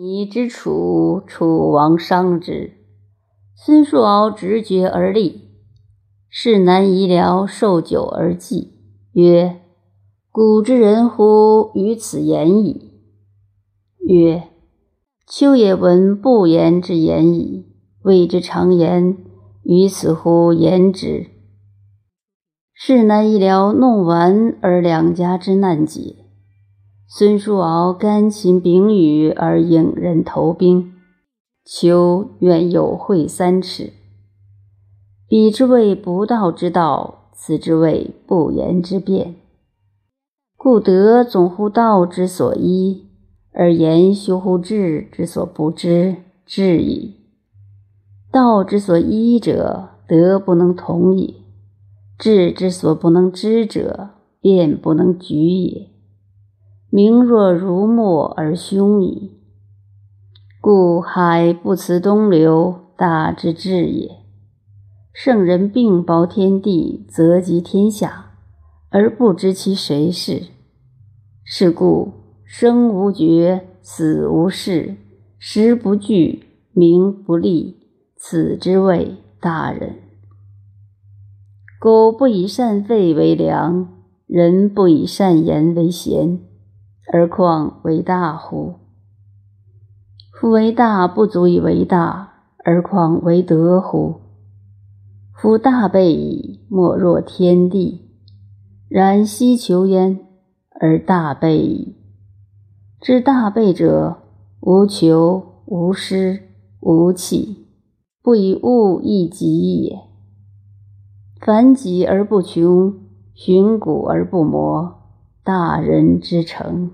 你之楚，楚王伤之。孙叔敖直觉而立，士南夷僚受酒而祭，曰：“古之人乎？于此言矣。”曰：“秋也闻不言之言矣，谓之常言。于此乎言之？”士南夷僚弄完而两家之难解。孙叔敖甘勤秉语而引人投兵。求愿有会三尺，彼之谓不道之道，此之谓不言之辩。故德总乎道之所依，而言修乎智之所不知，智矣。道之所依者，德不能同也；智之所不能知者，辩不能举也。名若如墨而凶矣。故海不辞东流，大之至也。圣人并包天地，则及天下，而不知其谁是。是故生无绝，死无事，时不惧，名不立，此之谓大人。苟不以善废为良，人不以善言为贤，而况为大乎？夫为大不足以为大，而况为德乎？夫大备矣，莫若天地。然希求焉，而大备矣。知大备者，无求，无失，无弃，不以物易己也。凡己而不穷，循古而不磨，大人之诚。